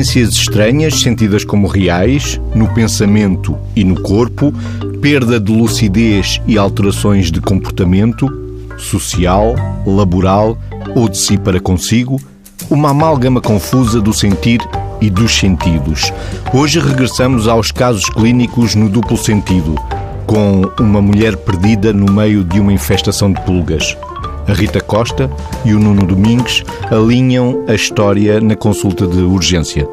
experiências estranhas sentidas como reais, no pensamento e no corpo, perda de lucidez e alterações de comportamento, social, laboral ou de si para consigo, uma amálgama confusa do sentir e dos sentidos. Hoje regressamos aos casos clínicos no duplo sentido, com uma mulher perdida no meio de uma infestação de pulgas. A Rita Costa e o Nuno Domingues alinham a história na consulta de urgência.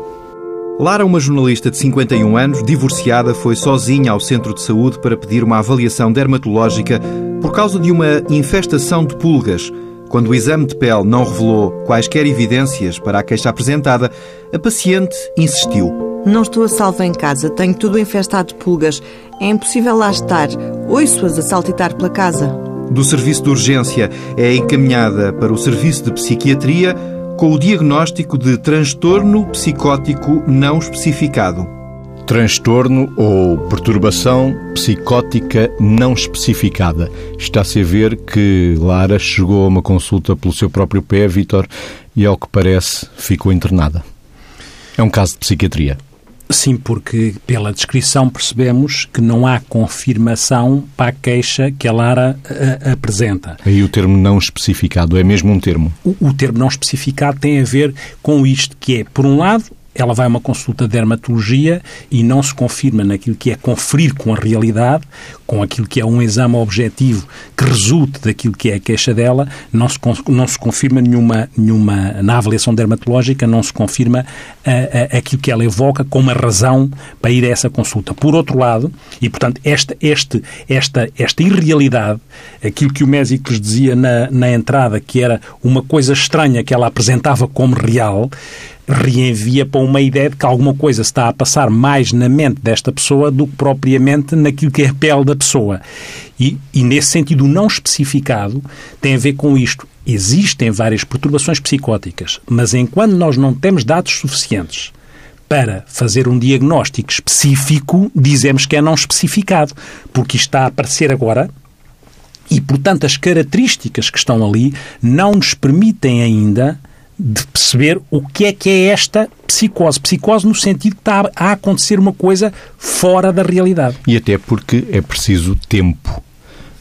Lara, uma jornalista de 51 anos, divorciada, foi sozinha ao centro de saúde para pedir uma avaliação dermatológica por causa de uma infestação de pulgas. Quando o exame de pele não revelou quaisquer evidências para a queixa apresentada, a paciente insistiu. Não estou a salvo em casa, tenho tudo infestado de pulgas. É impossível lá estar. Ouço-as a saltitar pela casa. Do serviço de urgência é encaminhada para o serviço de psiquiatria com o diagnóstico de transtorno psicótico não especificado transtorno ou perturbação psicótica não especificada. Está-se a ver que Lara chegou a uma consulta pelo seu próprio pé, Vitor, e ao que parece ficou internada. É um caso de psiquiatria. Sim, porque pela descrição percebemos que não há confirmação para a queixa que a Lara a, apresenta. Aí o termo não especificado é mesmo um termo? O, o termo não especificado tem a ver com isto, que é, por um lado, ela vai a uma consulta de dermatologia e não se confirma naquilo que é conferir com a realidade, com aquilo que é um exame objetivo que resulte daquilo que é a queixa dela, não se, não se confirma nenhuma, nenhuma, na avaliação dermatológica, não se confirma a, a, aquilo que ela evoca como uma razão para ir a essa consulta. Por outro lado, e portanto, esta, este, esta, esta irrealidade, aquilo que o médico lhes dizia na, na entrada, que era uma coisa estranha que ela apresentava como real, reenvia para uma ideia de que alguma coisa está a passar mais na mente desta pessoa do que propriamente naquilo que é a pele da pessoa. E, e nesse sentido, não especificado tem a ver com isto. Existem várias perturbações psicóticas, mas enquanto nós não temos dados suficientes para fazer um diagnóstico específico, dizemos que é não especificado, porque isto está a aparecer agora, e, portanto, as características que estão ali não nos permitem ainda de perceber o que é que é esta psicose. Psicose no sentido que está a acontecer uma coisa fora da realidade. E até porque é preciso tempo.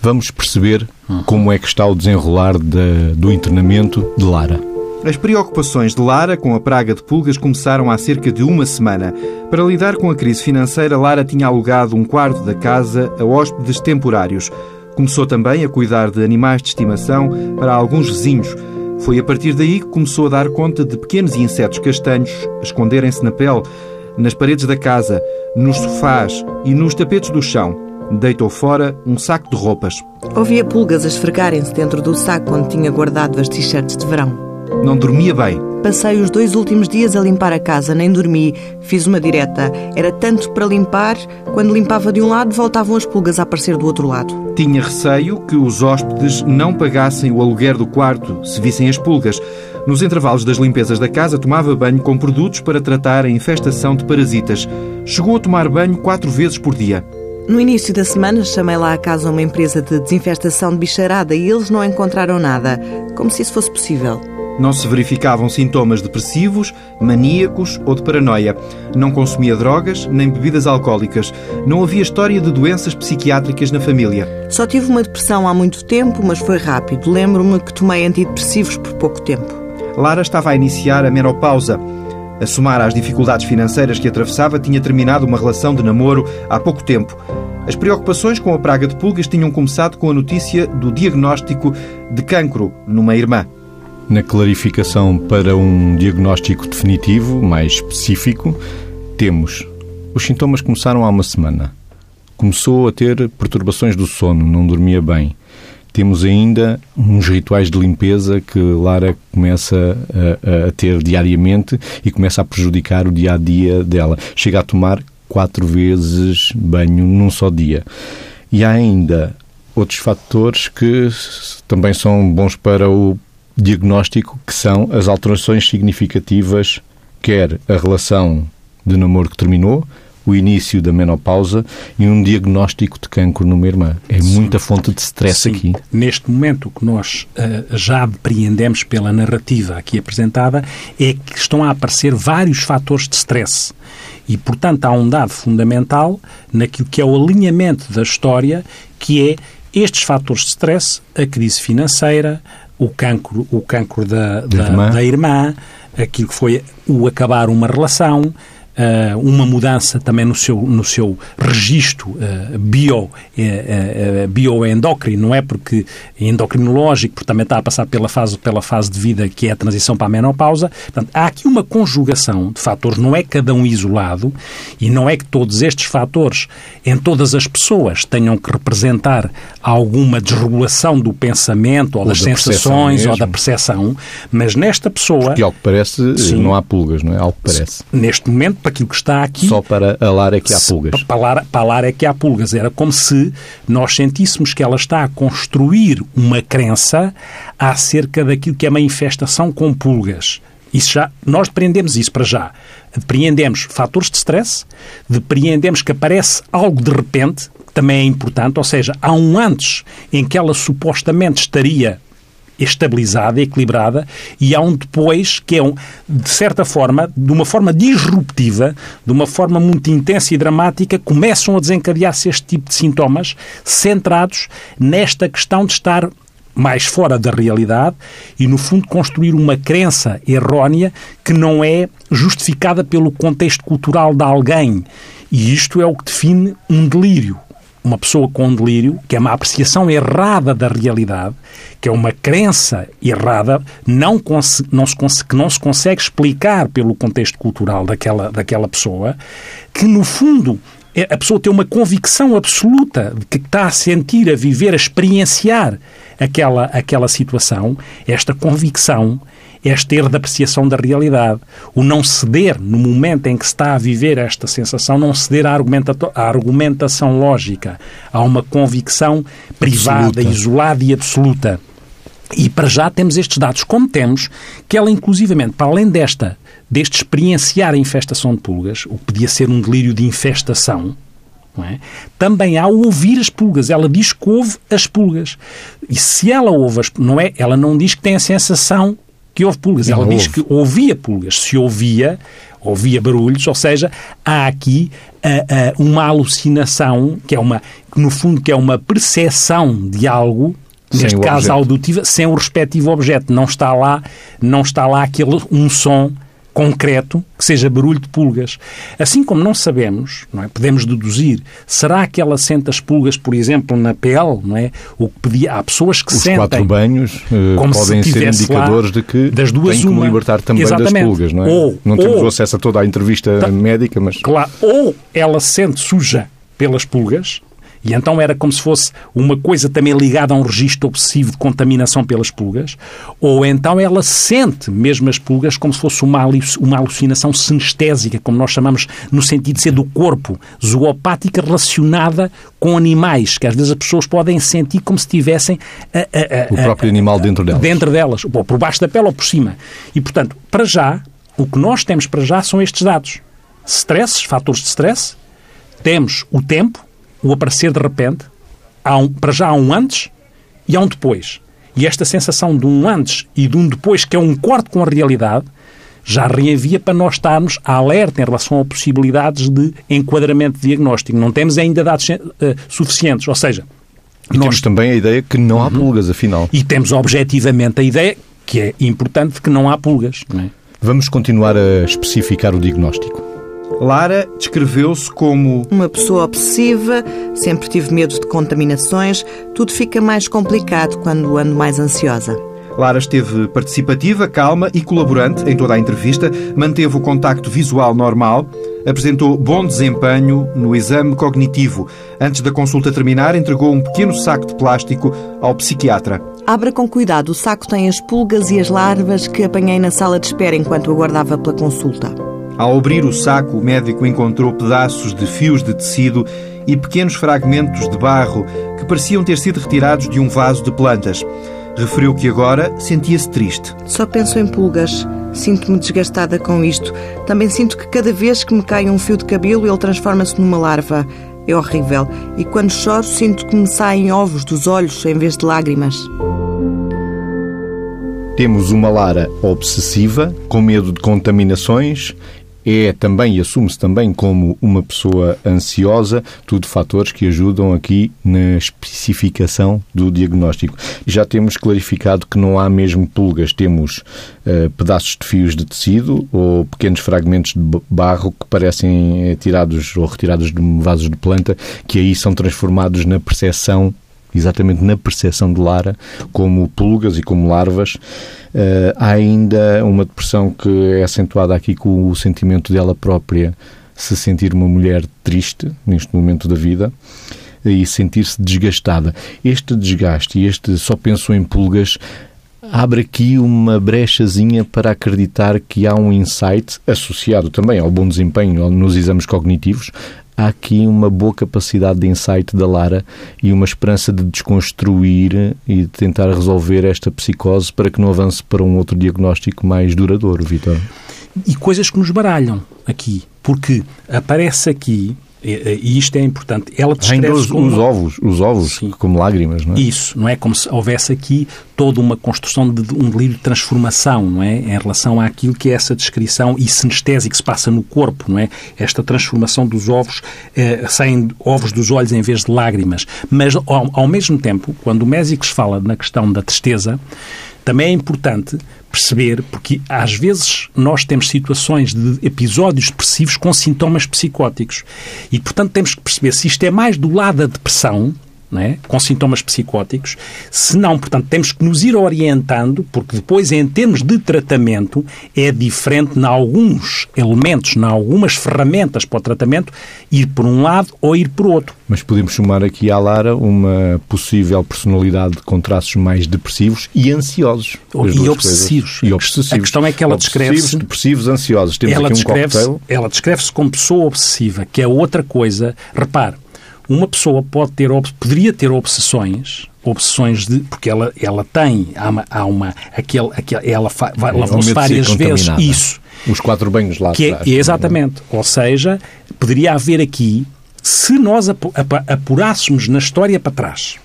Vamos perceber uhum. como é que está o desenrolar de, do internamento de Lara. As preocupações de Lara com a praga de pulgas começaram há cerca de uma semana. Para lidar com a crise financeira, Lara tinha alugado um quarto da casa a hóspedes temporários. Começou também a cuidar de animais de estimação para alguns vizinhos. Foi a partir daí que começou a dar conta de pequenos insetos castanhos a esconderem-se na pele, nas paredes da casa, nos sofás e nos tapetes do chão. Deitou fora um saco de roupas. Ouvia pulgas a esfregarem-se dentro do saco onde tinha guardado as t-shirts de verão. Não dormia bem. Passei os dois últimos dias a limpar a casa, nem dormi. Fiz uma direta. Era tanto para limpar, quando limpava de um lado, voltavam as pulgas a aparecer do outro lado. Tinha receio que os hóspedes não pagassem o aluguer do quarto se vissem as pulgas. Nos intervalos das limpezas da casa, tomava banho com produtos para tratar a infestação de parasitas. Chegou a tomar banho quatro vezes por dia. No início da semana, chamei lá a casa uma empresa de desinfestação de bicharada e eles não encontraram nada, como se isso fosse possível. Não se verificavam sintomas depressivos, maníacos ou de paranoia. Não consumia drogas nem bebidas alcoólicas. Não havia história de doenças psiquiátricas na família. Só tive uma depressão há muito tempo, mas foi rápido. Lembro-me que tomei antidepressivos por pouco tempo. Lara estava a iniciar a menopausa. A somar às dificuldades financeiras que atravessava, tinha terminado uma relação de namoro há pouco tempo. As preocupações com a praga de pulgas tinham começado com a notícia do diagnóstico de cancro numa irmã na clarificação para um diagnóstico definitivo, mais específico, temos os sintomas começaram há uma semana. Começou a ter perturbações do sono, não dormia bem. Temos ainda uns rituais de limpeza que Lara começa a, a ter diariamente e começa a prejudicar o dia a dia dela. Chega a tomar quatro vezes banho num só dia. E há ainda outros fatores que também são bons para o diagnóstico, que são as alterações significativas, quer a relação de namoro que terminou, o início da menopausa e um diagnóstico de cancro numa irmã. É Sim. muita fonte de stress Sim. aqui. Neste momento, o que nós uh, já depreendemos pela narrativa aqui apresentada é que estão a aparecer vários fatores de stress. E, portanto, há um dado fundamental naquilo que é o alinhamento da história, que é estes fatores de stress, a crise financeira, o cancro, o cancro da, da, irmã. da irmã, aquilo que foi o acabar uma relação, uh, uma mudança também no seu, no seu registro uh, bio, uh, bioendócrino, não é? Porque endocrinológico, porque também está a passar pela fase, pela fase de vida que é a transição para a menopausa. Portanto, há aqui uma conjugação de fatores, não é cada um isolado e não é que todos estes fatores em todas as pessoas tenham que representar alguma desregulação do pensamento ou, ou das da sensações ou da percepção, mas nesta pessoa. Porque, ao que parece, sim, não há pulgas, não é? Ao que parece. Neste momento, para aquilo que está aqui. Só para a Lara é que há pulgas. Para a Lara, para a Lara é que há pulgas. Era como se nós sentíssemos que ela está a construir uma crença acerca daquilo que é manifestação com pulgas. Isso já, nós depreendemos isso para já. Depreendemos fatores de stress, depreendemos que aparece algo de repente, que também é importante, ou seja, há um antes em que ela supostamente estaria estabilizada, equilibrada, e há um depois que é, um, de certa forma, de uma forma disruptiva, de uma forma muito intensa e dramática, começam a desencadear-se este tipo de sintomas centrados nesta questão de estar mais fora da realidade e, no fundo, construir uma crença errónea que não é justificada pelo contexto cultural de alguém. E isto é o que define um delírio uma pessoa com delírio, que é uma apreciação errada da realidade, que é uma crença errada, não, não se, que não se consegue explicar pelo contexto cultural daquela, daquela pessoa, que no fundo é, a pessoa tem uma convicção absoluta de que está a sentir, a viver, a experienciar aquela, aquela situação, esta convicção este erro de apreciação da realidade. O não ceder, no momento em que se está a viver esta sensação, não ceder à, argumenta à argumentação lógica, a uma convicção privada, absoluta. isolada e absoluta. E para já temos estes dados, como temos, que ela, inclusivamente, para além desta, deste experienciar a infestação de pulgas, o que podia ser um delírio de infestação, é? Também há o ouvir as pulgas. Ela diz que ouve as pulgas. E se ela ouve as não é, ela não diz que tem a sensação que houve pulgas. Ela diz que ouvia pulgas. Se ouvia, ouvia barulhos, ou seja, há aqui uh, uh, uma alucinação, que é uma, que no fundo que é uma percepção de algo, neste caso auditiva, sem o respectivo objeto. Não está lá, não está lá aquele um som concreto que seja barulho de pulgas. Assim como não sabemos, não é? podemos deduzir, será que ela sente as pulgas, por exemplo, na pele? Não é? O que pedia, há pessoas que Os sentem. Os quatro banhos uh, como podem se ser indicadores de que das duas tem que uma. libertar também Exatamente. das pulgas, não é? Ou, não temos ou, acesso a toda a entrevista tá, médica, mas... Claro, ou ela se sente suja pelas pulgas, e então era como se fosse uma coisa também ligada a um registro obsessivo de contaminação pelas pulgas, ou então ela sente mesmo as pulgas como se fosse uma, uma alucinação sinestésica, como nós chamamos no sentido de ser do corpo, zoopática relacionada com animais, que às vezes as pessoas podem sentir como se tivessem a, a, a, o próprio animal dentro delas. Dentro delas, ou por baixo da pele ou por cima. E, portanto, para já, o que nós temos para já são estes dados. Stresses, fatores de stress, temos o tempo, o aparecer de repente, há um, para já há um antes e há um depois. E esta sensação de um antes e de um depois, que é um corte com a realidade, já reenvia para nós estarmos alerta em relação a possibilidades de enquadramento diagnóstico. Não temos ainda dados uh, suficientes. Ou seja, e nós... temos também a ideia que não há uhum. pulgas, afinal. E temos objetivamente a ideia, que é importante, de que não há pulgas. Não é? Vamos continuar a especificar o diagnóstico. Lara descreveu-se como uma pessoa obsessiva, sempre tive medo de contaminações, tudo fica mais complicado quando ando mais ansiosa. Lara esteve participativa, calma e colaborante em toda a entrevista, manteve o contacto visual normal, apresentou bom desempenho no exame cognitivo. Antes da consulta terminar, entregou um pequeno saco de plástico ao psiquiatra. Abra com cuidado, o saco tem as pulgas e as larvas que apanhei na sala de espera enquanto aguardava pela consulta. Ao abrir o saco, o médico encontrou pedaços de fios de tecido e pequenos fragmentos de barro que pareciam ter sido retirados de um vaso de plantas. Referiu que agora sentia-se triste. Só penso em pulgas. Sinto-me desgastada com isto. Também sinto que cada vez que me cai um fio de cabelo, ele transforma-se numa larva. É horrível. E quando choro, sinto que me saem ovos dos olhos em vez de lágrimas. Temos uma Lara obsessiva, com medo de contaminações é também e assume-se também como uma pessoa ansiosa, tudo fatores que ajudam aqui na especificação do diagnóstico. Já temos clarificado que não há mesmo pulgas, temos uh, pedaços de fios de tecido ou pequenos fragmentos de barro que parecem eh, tirados ou retirados de vasos de planta, que aí são transformados na percepção exatamente na percepção de Lara, como pulgas e como larvas. Uh, há ainda uma depressão que é acentuada aqui com o sentimento dela própria se sentir uma mulher triste neste momento da vida e sentir-se desgastada. Este desgaste e este só penso em pulgas abre aqui uma brechazinha para acreditar que há um insight associado também ao bom desempenho nos exames cognitivos, há aqui uma boa capacidade de insight da Lara e uma esperança de desconstruir e de tentar resolver esta psicose para que não avance para um outro diagnóstico mais duradouro, Vitor. E coisas que nos baralham aqui, porque aparece aqui e isto é importante. Ela descreve os, como... os ovos, os ovos Sim. como lágrimas, não é? Isso, não é como se houvesse aqui toda uma construção de um delírio de transformação, não é? Em relação àquilo que é essa descrição e sinestésia que se passa no corpo, não é? Esta transformação dos ovos, eh, saem ovos dos olhos em vez de lágrimas. Mas, ao, ao mesmo tempo, quando o Mésicles fala na questão da tristeza, também é importante perceber, porque às vezes nós temos situações de episódios depressivos com sintomas psicóticos. E, portanto, temos que perceber se isto é mais do lado da depressão, é? com sintomas psicóticos. Se não, portanto, temos que nos ir orientando, porque depois, em termos de tratamento, é diferente em alguns elementos, em algumas ferramentas para o tratamento, ir por um lado ou ir por outro. Mas podemos chamar aqui à Lara uma possível personalidade com traços mais depressivos e ansiosos. E obsessivos. e obsessivos. A questão é que ela descreve-se... depressivos, ansiosos. Temos ela aqui um descreve Ela descreve-se como pessoa obsessiva, que é outra coisa. Repare, uma pessoa pode ter, poderia ter obsessões, obsessões de, porque ela, ela tem, há uma, há uma aquele, aquele, ela vai, é, lavou-se várias vezes, isso. Os quatro banhos lá que é, atrás. É, exatamente. Ou seja, poderia haver aqui, se nós apurássemos na história para trás,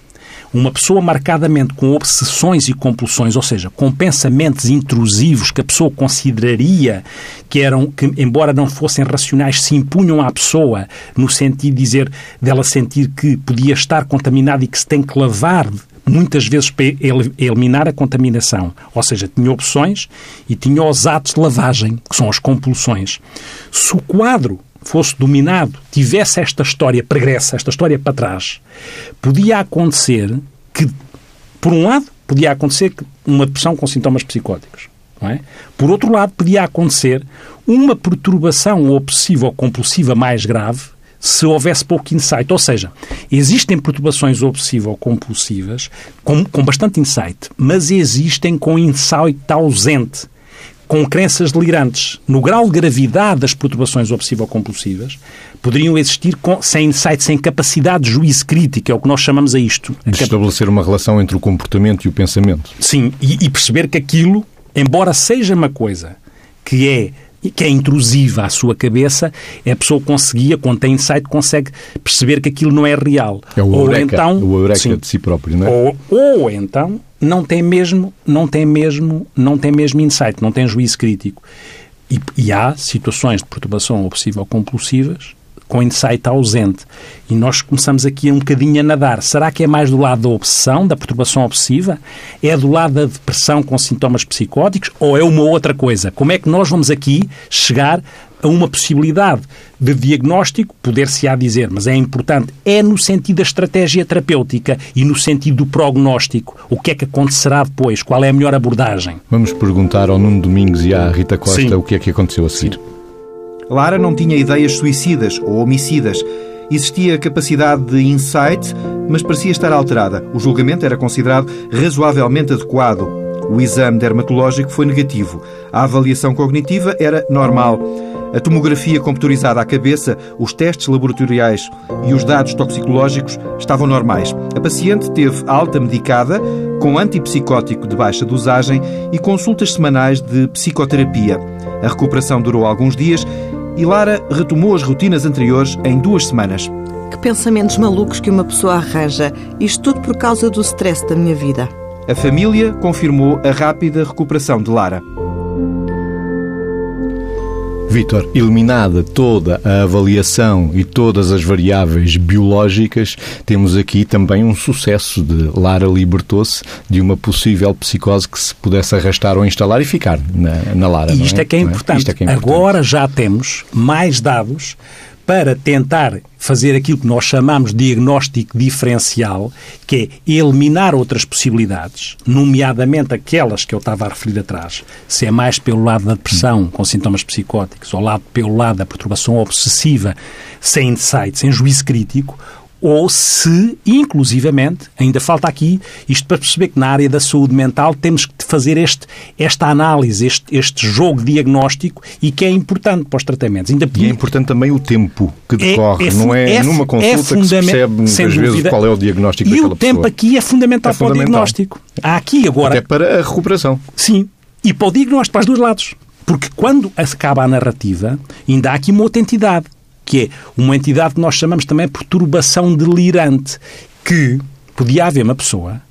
uma pessoa marcadamente com obsessões e compulsões, ou seja, com pensamentos intrusivos que a pessoa consideraria que eram, que embora não fossem racionais, se impunham à pessoa no sentido de dizer dela sentir que podia estar contaminada e que se tem que lavar muitas vezes para eliminar a contaminação. Ou seja, tinha opções e tinha os atos de lavagem, que são as compulsões. Se o quadro fosse dominado, tivesse esta história pregressa, esta história para trás, podia acontecer que, por um lado, podia acontecer uma depressão com sintomas psicóticos. É? Por outro lado, podia acontecer uma perturbação obsessiva ou compulsiva mais grave se houvesse pouco insight. Ou seja, existem perturbações obsessivo-compulsivas com, com bastante insight, mas existem com insight ausente com crenças delirantes. No grau de gravidade das perturbações obsessivo-compulsivas, poderiam existir com, sem insight, sem capacidade de juízo crítico, é o que nós chamamos a isto. De estabelecer uma relação entre o comportamento e o pensamento. Sim, e, e perceber que aquilo, embora seja uma coisa que é que é intrusiva à sua cabeça, a pessoa conseguia, quando tem insight, consegue perceber que aquilo não é real. É o eureka, ou então, o eureka sim, de si próprio, não é? Ou, ou então não tem mesmo, não tem mesmo, não tem mesmo insight, não tem juízo crítico. E, e há situações de perturbação obsessiva compulsivas com insight ausente. E nós começamos aqui um bocadinho a nadar. Será que é mais do lado da obsessão, da perturbação obsessiva? É do lado da depressão com sintomas psicóticos? Ou é uma outra coisa? Como é que nós vamos aqui chegar a uma possibilidade de diagnóstico, poder-se-á dizer, mas é importante, é no sentido da estratégia terapêutica e no sentido do prognóstico. O que é que acontecerá depois? Qual é a melhor abordagem? Vamos perguntar ao Nuno Domingos e à Rita Costa Sim. o que é que aconteceu a seguir. Lara não tinha ideias suicidas ou homicidas. Existia capacidade de insight, mas parecia estar alterada. O julgamento era considerado razoavelmente adequado. O exame dermatológico foi negativo. A avaliação cognitiva era normal. A tomografia computadorizada à cabeça, os testes laboratoriais e os dados toxicológicos estavam normais. A paciente teve alta medicada, com antipsicótico de baixa dosagem e consultas semanais de psicoterapia. A recuperação durou alguns dias e Lara retomou as rotinas anteriores em duas semanas. Que pensamentos malucos que uma pessoa arranja. Isto tudo por causa do stress da minha vida. A família confirmou a rápida recuperação de Lara. Vítor, eliminada toda a avaliação e todas as variáveis biológicas, temos aqui também um sucesso de Lara libertou-se de uma possível psicose que se pudesse arrastar ou instalar e ficar na, na Lara. E isto é? É, é, é? importante. É que é importante. Agora já temos mais dados para tentar fazer aquilo que nós chamamos de diagnóstico diferencial, que é eliminar outras possibilidades, nomeadamente aquelas que eu estava a referir atrás, se é mais pelo lado da depressão com sintomas psicóticos, ou lado, pelo lado da perturbação obsessiva sem insight, sem juízo crítico, ou se, inclusivamente, ainda falta aqui, isto para perceber que na área da saúde mental temos que fazer este, esta análise, este, este jogo diagnóstico e que é importante para os tratamentos. Ainda e é importante também o tempo que é, decorre, é, é, não é, é numa consulta é que se percebe muitas vezes qual é o diagnóstico e daquela pessoa. E o tempo aqui é fundamental, para o diagnóstico. Há aqui agora... Até para a recuperação. Sim, e para o diagnóstico, para os dois lados. Porque quando acaba a narrativa, ainda há aqui uma outra entidade, que é uma entidade que nós chamamos também perturbação delirante, que podia haver uma pessoa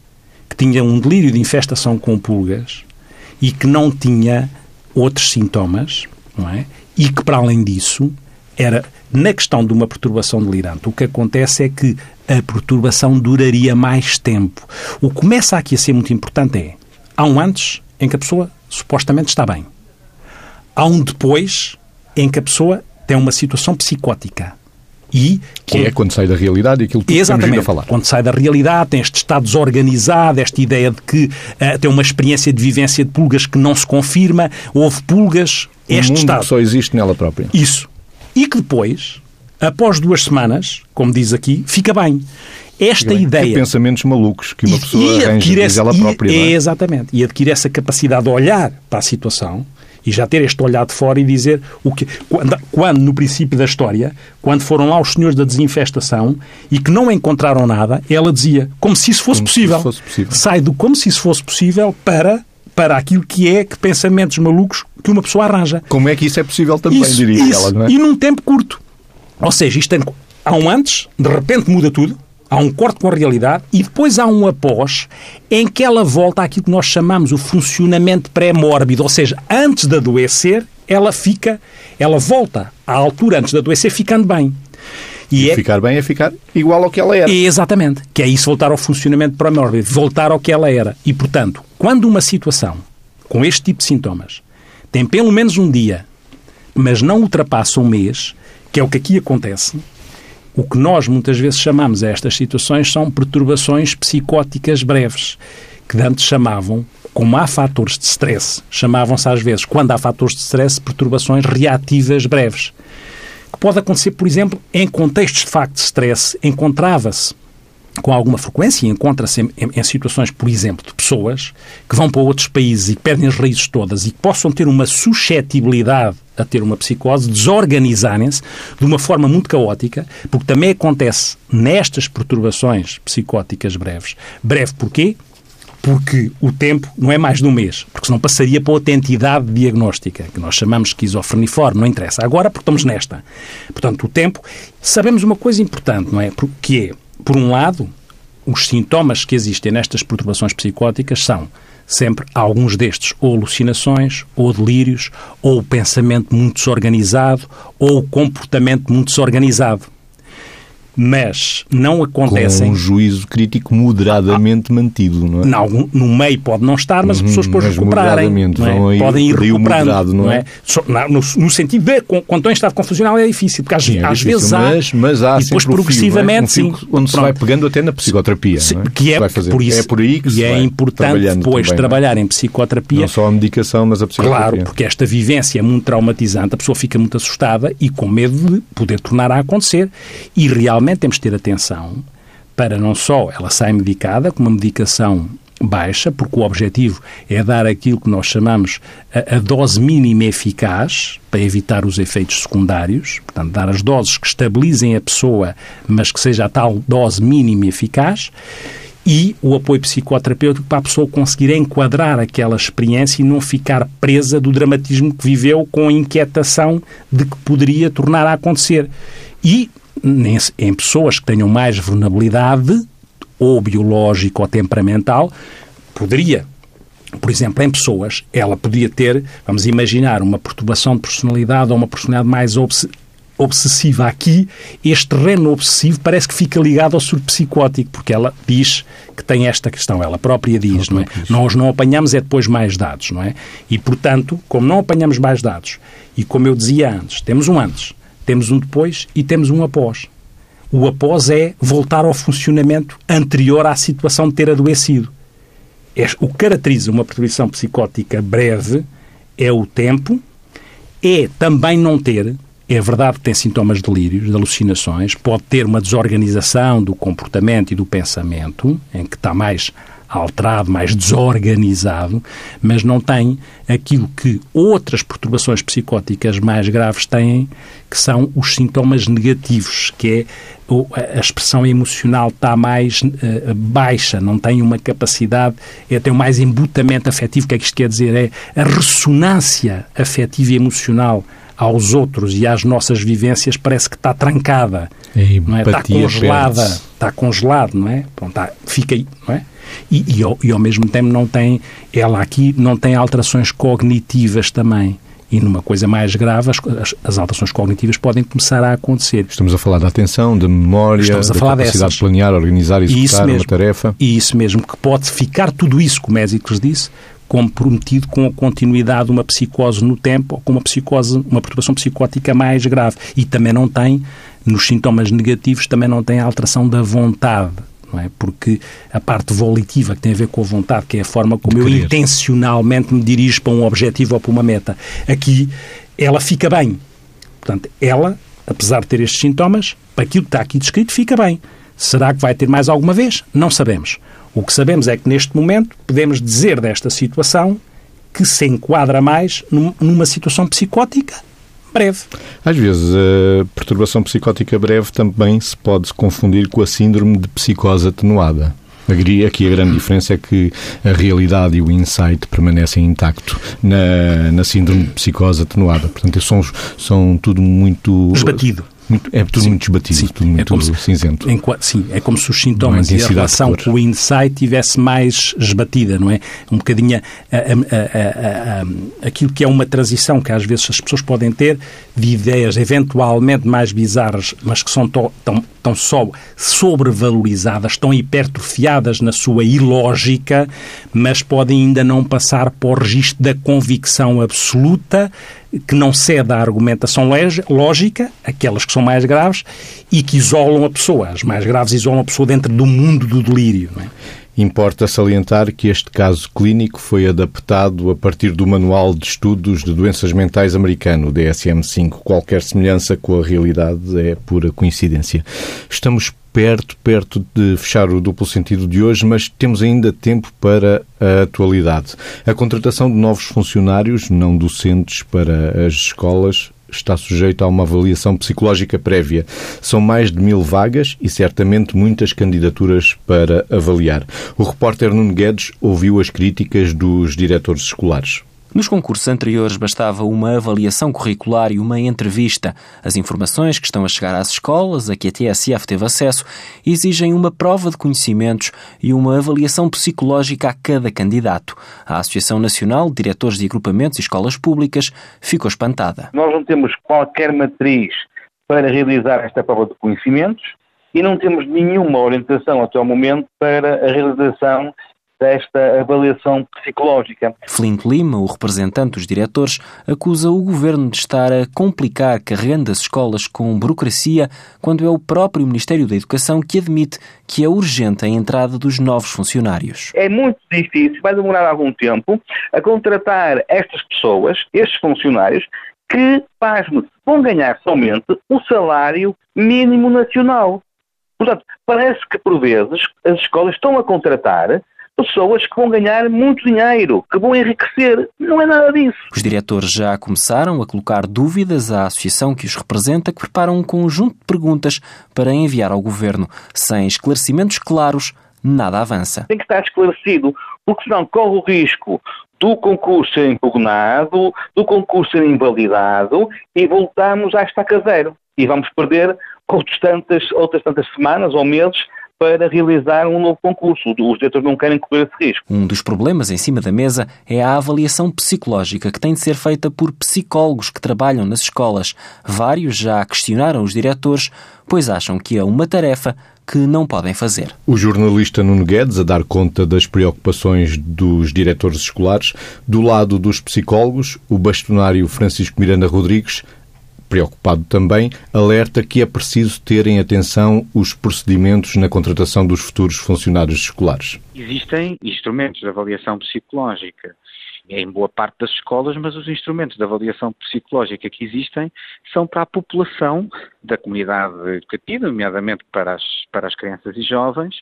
que tinha um delírio de infestação com pulgas e que não tinha outros sintomas, não é? E que, para além disso, era na questão de uma perturbação delirante, o que acontece é que a perturbação duraria mais tempo. O que começa aqui a ser muito importante é há um antes em que a pessoa supostamente está bem. Há um depois em que a pessoa tem uma situação psicótica. E que é quando sai da realidade aquilo que Exatamente. a falar. Quando sai da realidade, tem este estado desorganizado, esta ideia de que uh, tem uma experiência de vivência de pulgas que não se confirma, houve pulgas, um este mundo estado. Que só existe nela própria. Isso. E que depois, após duas semanas, como diz aqui, fica bem. Esta bem, ideia. Pensamentos malucos que uma pessoa e arranja esse, ela própria. E, é? Exatamente. E adquire essa capacidade de olhar para a situação e já ter este olhar de fora e dizer o que quando, quando, no princípio da história, quando foram lá os senhores da desinfestação e que não encontraram nada, ela dizia como se isso fosse, possível. Isso fosse possível. Sai do como se isso fosse possível para para aquilo que é que pensamentos malucos que uma pessoa arranja. Como é que isso é possível também, isso, diria isso. ela, não é? E num tempo curto. Ou seja, isto tem, há um antes, de repente muda tudo, há um corte com a realidade e depois há um após em que ela volta àquilo que nós chamamos o funcionamento pré-mórbido, ou seja, antes de adoecer, ela fica, ela volta à altura antes de adoecer ficando bem. E, e é... ficar bem é ficar igual ao que ela era. Exatamente. Que é isso voltar ao funcionamento pré-mórbido, voltar ao que ela era. E, portanto, quando uma situação com este tipo de sintomas tem pelo menos um dia, mas não ultrapassa um mês, que é o que aqui acontece, o que nós muitas vezes chamamos a estas situações são perturbações psicóticas breves, que antes chamavam, como há fatores de stress, chamavam-se às vezes, quando há fatores de stress, perturbações reativas breves. Que pode acontecer, por exemplo, em contextos de facto de stress, encontrava-se com alguma frequência e encontra-se em, em, em, situações, por exemplo, de pessoas que vão para outros países e perdem as raízes todas e que possam ter uma suscetibilidade a ter uma psicose, desorganizarem-se de uma forma muito caótica, porque também acontece nestas perturbações psicóticas breves. Breve porquê? porque o tempo não é mais de um mês, porque senão passaria para outra entidade diagnóstica, que nós chamamos de esquizofreniforme, não interessa. Agora, porque estamos nesta. Portanto, o tempo. Sabemos uma coisa importante, não é? Que é, por um lado, os sintomas que existem nestas perturbações psicóticas são sempre alguns destes, ou alucinações, ou delírios, ou pensamento muito desorganizado, ou comportamento muito desorganizado mas não acontecem... Com um juízo crítico moderadamente ah, mantido, não é? Não, no meio pode não estar, mas as pessoas depois mas recuperarem. É? Podem ir recuperando. Moderado, não é? É? No, no, sentido de, quando estão em estado confusional é difícil, porque às, sim, é às difícil, vezes há... Mas, mas há e depois progressivamente, um fio, um fio sim. Onde se vai pegando até na psicoterapia, sim, é? Que é, por isso, é por aí que e se é importante depois também, trabalhar em psicoterapia. Não só a medicação, mas a psicoterapia. Claro, porque esta vivência é muito traumatizante, a pessoa fica muito assustada e com medo de poder tornar a acontecer. E realmente temos de ter atenção para não só ela sai medicada, com uma medicação baixa, porque o objetivo é dar aquilo que nós chamamos a, a, dose mínima eficaz para evitar os efeitos secundários, portanto, dar as doses que estabilizem a pessoa, mas que seja a tal dose mínima eficaz. e o apoio psicoterapêutico para a pessoa conseguir enquadrar aquela experiência e não ficar presa do dramatismo que viveu com a inquietação de que poderia tornar a acontecer. E em pessoas que tenham mais vulnerabilidade, ou biológica ou temperamental, poderia por exemplo, em pessoas, ela podia ter, vamos imaginar, uma perturbação de personalidade ou uma personalidade mais obsessiva aqui, este terreno obsessivo parece que fica ligado ao surto psicótico, porque ela diz que tem esta questão, ela própria diz, ela não é? Diz. Nós não apanhamos é depois mais dados, não é? E, portanto, como não apanhamos mais dados, e como eu dizia antes, temos um antes, temos um depois e temos um após. O após é voltar ao funcionamento anterior à situação de ter adoecido. É, o que caracteriza uma perturbação psicótica breve é o tempo, é também não ter é verdade que tem sintomas de delírios, de alucinações, pode ter uma desorganização do comportamento e do pensamento, em que está mais alterado, mais desorganizado, mas não tem aquilo que outras perturbações psicóticas mais graves têm, que são os sintomas negativos, que é a expressão emocional está mais uh, baixa, não tem uma capacidade, é, tem mais embutamento afetivo. O que é que isto quer dizer? É a ressonância afetiva e emocional aos outros e às nossas vivências parece que está trancada, não é? está congelada, está congelado, não é? Pronto, está, fica aí, não é? E, e, ao, e ao mesmo tempo não tem, ela aqui não tem alterações cognitivas também. E numa coisa mais grave, as, as, alterações cognitivas podem começar a acontecer. Estamos a falar da atenção, da memória, Estamos a da falar capacidade dessas. de planear, organizar e executar mesmo, uma tarefa. E isso mesmo, que pode ficar tudo isso, como Ésicles disse, comprometido com a continuidade de uma psicose no tempo ou com uma psicose, uma perturbação psicótica mais grave. E também não tem, nos sintomas negativos, também não tem a alteração da vontade. Não é? Porque a parte volitiva, que tem a ver com a vontade, que é a forma como eu intencionalmente me dirijo para um objetivo ou para uma meta, aqui ela fica bem. Portanto, ela, apesar de ter estes sintomas, para aquilo que está aqui descrito, fica bem. Será que vai ter mais alguma vez? Não sabemos. O que sabemos é que neste momento podemos dizer desta situação que se enquadra mais numa situação psicótica breve. Às vezes, a perturbação psicótica breve também se pode confundir com a síndrome de psicose atenuada. Aqui a grande diferença é que a realidade e o insight permanecem intactos na, na síndrome de psicose atenuada. Portanto, são, são tudo muito... Esbatido. Muito, é tudo sim, muito desbatido, sim, tudo muito é como se, cinzento. Em, sim, é como se os sintomas e a relação com o insight tivesse mais esbatida, não é? Um bocadinho a, a, a, aquilo que é uma transição que às vezes as pessoas podem ter de ideias eventualmente mais bizarras, mas que são tão, tão, tão só sobrevalorizadas, tão hipertrofiadas na sua ilógica, mas podem ainda não passar para o registro da convicção absoluta que não cede à argumentação lógica, aquelas que são mais graves, e que isolam a pessoa. As mais graves isolam a pessoa dentro do mundo do delírio. Não é? Importa salientar que este caso clínico foi adaptado a partir do Manual de Estudos de Doenças Mentais americano, DSM-5. Qualquer semelhança com a realidade é pura coincidência. Estamos perto, perto de fechar o duplo sentido de hoje, mas temos ainda tempo para a atualidade. A contratação de novos funcionários não docentes para as escolas está sujeito a uma avaliação psicológica prévia. São mais de mil vagas e certamente muitas candidaturas para avaliar. O repórter Nuno Guedes ouviu as críticas dos diretores escolares. Nos concursos anteriores bastava uma avaliação curricular e uma entrevista. As informações que estão a chegar às escolas, a que a TSF teve acesso, exigem uma prova de conhecimentos e uma avaliação psicológica a cada candidato. A Associação Nacional de Diretores de Agrupamentos e Escolas Públicas ficou espantada. Nós não temos qualquer matriz para realizar esta prova de conhecimentos e não temos nenhuma orientação até o momento para a realização desta avaliação psicológica. Flint Lima, o representante dos diretores, acusa o governo de estar a complicar carregando as escolas com burocracia, quando é o próprio Ministério da Educação que admite que é urgente a entrada dos novos funcionários. É muito difícil, vai demorar algum tempo, a contratar estas pessoas, estes funcionários, que, pasme vão ganhar somente o salário mínimo nacional. Portanto, parece que, por vezes, as escolas estão a contratar pessoas que vão ganhar muito dinheiro, que vão enriquecer. Não é nada disso. Os diretores já começaram a colocar dúvidas à associação que os representa, que prepara um conjunto de perguntas para enviar ao governo. Sem esclarecimentos claros, nada avança. Tem que estar esclarecido, porque senão corre o risco do concurso ser impugnado, do concurso ser invalidado e voltamos à estaca zero. E vamos perder outras tantas, outras tantas semanas ou meses para realizar um novo concurso. Os diretores não querem correr esse risco. Um dos problemas em cima da mesa é a avaliação psicológica que tem de ser feita por psicólogos que trabalham nas escolas. Vários já questionaram os diretores, pois acham que é uma tarefa que não podem fazer. O jornalista Nuno Guedes a dar conta das preocupações dos diretores escolares. Do lado dos psicólogos, o bastonário Francisco Miranda Rodrigues preocupado também, alerta que é preciso ter em atenção os procedimentos na contratação dos futuros funcionários escolares. Existem instrumentos de avaliação psicológica em boa parte das escolas, mas os instrumentos de avaliação psicológica que existem são para a população da comunidade educativa, nomeadamente para as, para as crianças e jovens,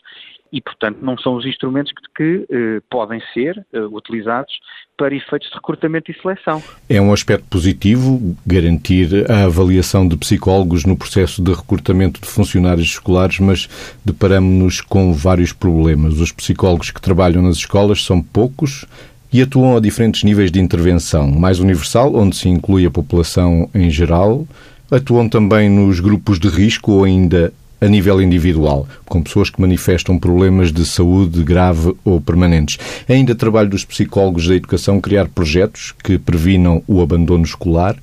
e, portanto, não são os instrumentos que, que eh, podem ser eh, utilizados para efeitos de recrutamento e seleção. É um aspecto positivo garantir a avaliação de psicólogos no processo de recrutamento de funcionários escolares, mas deparamos-nos com vários problemas. Os psicólogos que trabalham nas escolas são poucos e atuam a diferentes níveis de intervenção, mais universal, onde se inclui a população em geral, atuam também nos grupos de risco ou ainda a nível individual, com pessoas que manifestam problemas de saúde grave ou permanentes. É ainda trabalho dos psicólogos da educação criar projetos que previnam o abandono escolar,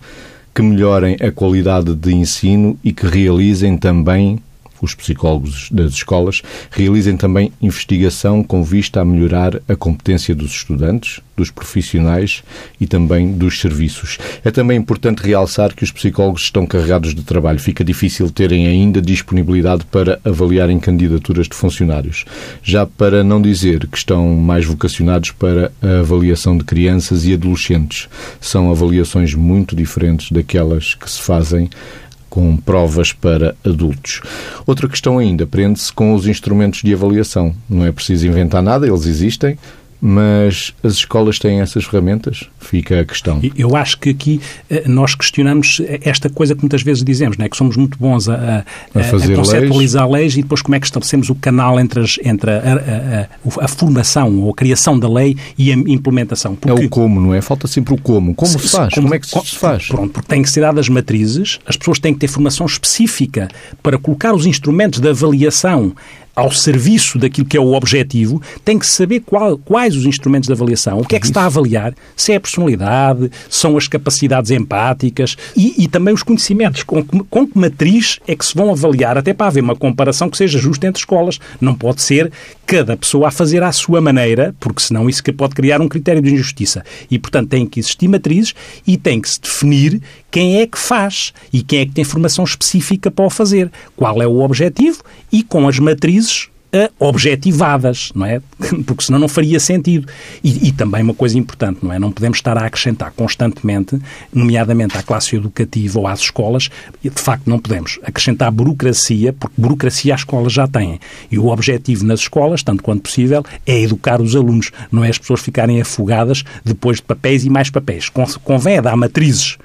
que melhorem a qualidade de ensino e que realizem também os psicólogos das escolas realizem também investigação com vista a melhorar a competência dos estudantes, dos profissionais e também dos serviços. É também importante realçar que os psicólogos estão carregados de trabalho. Fica difícil terem ainda disponibilidade para avaliarem candidaturas de funcionários. Já para não dizer que estão mais vocacionados para a avaliação de crianças e adolescentes. São avaliações muito diferentes daquelas que se fazem com provas para adultos. Outra questão ainda prende-se com os instrumentos de avaliação. Não é preciso inventar nada, eles existem, mas as escolas têm essas ferramentas? Fica a questão. Eu acho que aqui eh, nós questionamos esta coisa que muitas vezes dizemos, né? que somos muito bons a, a, a, fazer a conceptualizar leis. leis. e depois como é que estabelecemos o canal entre, as, entre a, a, formação ou a criação da lei e a implementação. Porque... É o como, não é? Falta sempre o como. Como se, faz? Como, como é que se faz? Pronto, porque tem que ser dadas matrizes, as pessoas têm que ter formação específica para colocar os instrumentos de avaliação ao serviço daquilo que é o objetivo, tem que saber qual, quais os instrumentos de avaliação, o que é que se está a avaliar, se é a personalidade, são as capacidades empáticas e, e também os conhecimentos, com, com que matriz é que se vão avaliar, até para haver uma comparação que seja justa entre escolas. Não pode ser cada pessoa a fazer à sua maneira, porque senão isso pode criar um critério de injustiça. E, portanto, tem que existir matrizes e tem que se definir quem é que faz e quem é que tem formação específica para o fazer, qual é o objetivo e com as matrizes uh, objetivadas, não é? Porque senão não faria sentido. E, e, também uma coisa importante, não é? Não podemos estar a acrescentar constantemente, nomeadamente à classe educativa ou às escolas, de facto não podemos acrescentar burocracia, porque burocracia as escolas já têm. E o objetivo nas escolas, tanto quanto possível, é educar os alunos, não é as pessoas ficarem afogadas depois de papéis e mais papéis. Convém é dar matrizes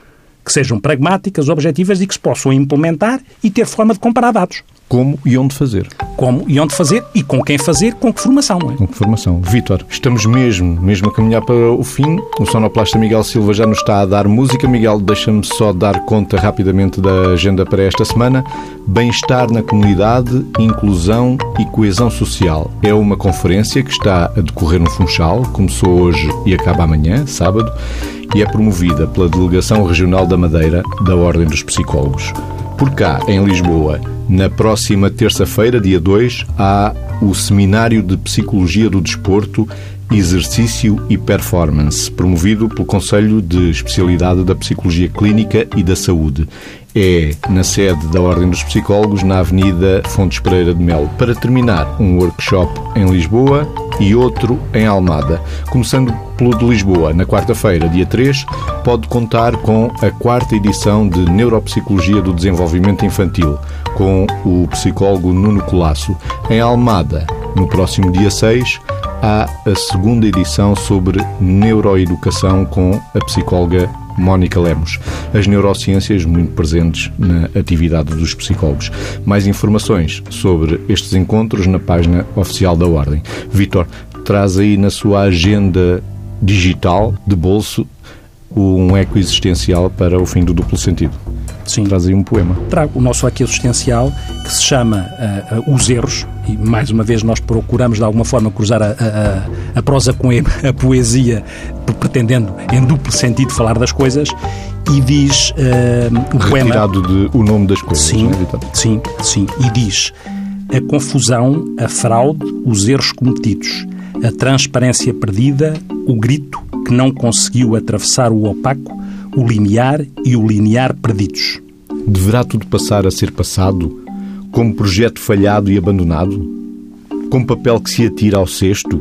que sejam pragmáticas, objetivas e que se possam implementar e ter forma de comparar dados. Como e onde fazer. Como e onde fazer e com quem fazer, com que formação, não é? Com que formação. Vítor, estamos mesmo, mesmo a caminhar para o fim. O sonoplasta Miguel Silva já nos está a dar música. Miguel, deixa-me só dar conta rapidamente da agenda para esta semana. Bem-estar na comunidade, inclusão e coesão social. É uma conferência que está a decorrer no Funchal. Começou hoje e acaba amanhã, sábado e é promovida pela Delegação Regional da Madeira da Ordem dos Psicólogos. Por cá, em Lisboa, na próxima terça-feira, dia 2, há o Seminário de Psicologia do Desporto, Exercício e Performance, promovido pelo Conselho de Especialidade da Psicologia Clínica e da Saúde é na sede da Ordem dos Psicólogos, na Avenida Fontes Pereira de Melo. Para terminar, um workshop em Lisboa e outro em Almada. Começando pelo de Lisboa, na quarta-feira, dia 3, pode contar com a quarta edição de Neuropsicologia do Desenvolvimento Infantil, com o psicólogo Nuno Colasso. Em Almada, no próximo dia 6, há a segunda edição sobre neuroeducação com a psicóloga Mónica Lemos. As neurociências muito presentes na atividade dos psicólogos. Mais informações sobre estes encontros na página oficial da Ordem. Vitor, traz aí na sua agenda digital de bolso um eco existencial para o fim do duplo sentido. Sim. Traz aí um poema. Trago o nosso eco existencial que se chama uh, uh, Os Erros, e mais uma vez nós procuramos de alguma forma cruzar a, a, a prosa com a, poesia, pretendendo em duplo sentido falar das coisas, e diz uh, o Retirado poema. Retirado de O Nome das Coisas, sim, né, Sim, sim, e diz a confusão, a fraude, os erros cometidos, a transparência perdida, o grito que não conseguiu atravessar o opaco, o limiar e o linear perdidos. Deverá tudo passar a ser passado, como projeto falhado e abandonado? Como papel que se atira ao cesto?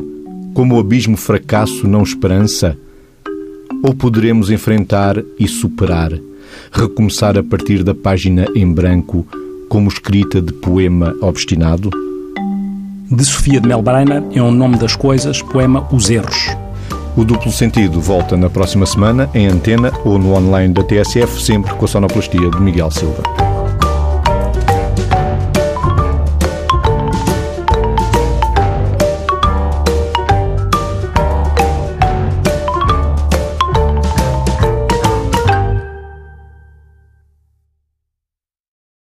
Como o abismo fracasso não esperança? Ou poderemos enfrentar e superar, recomeçar a partir da página em branco, como escrita de poema obstinado? De Sofia de Melbrenner é o nome das coisas, poema Os Erros. O duplo sentido volta na próxima semana em antena ou no online da TSF, sempre com a sonoplastia de Miguel Silva.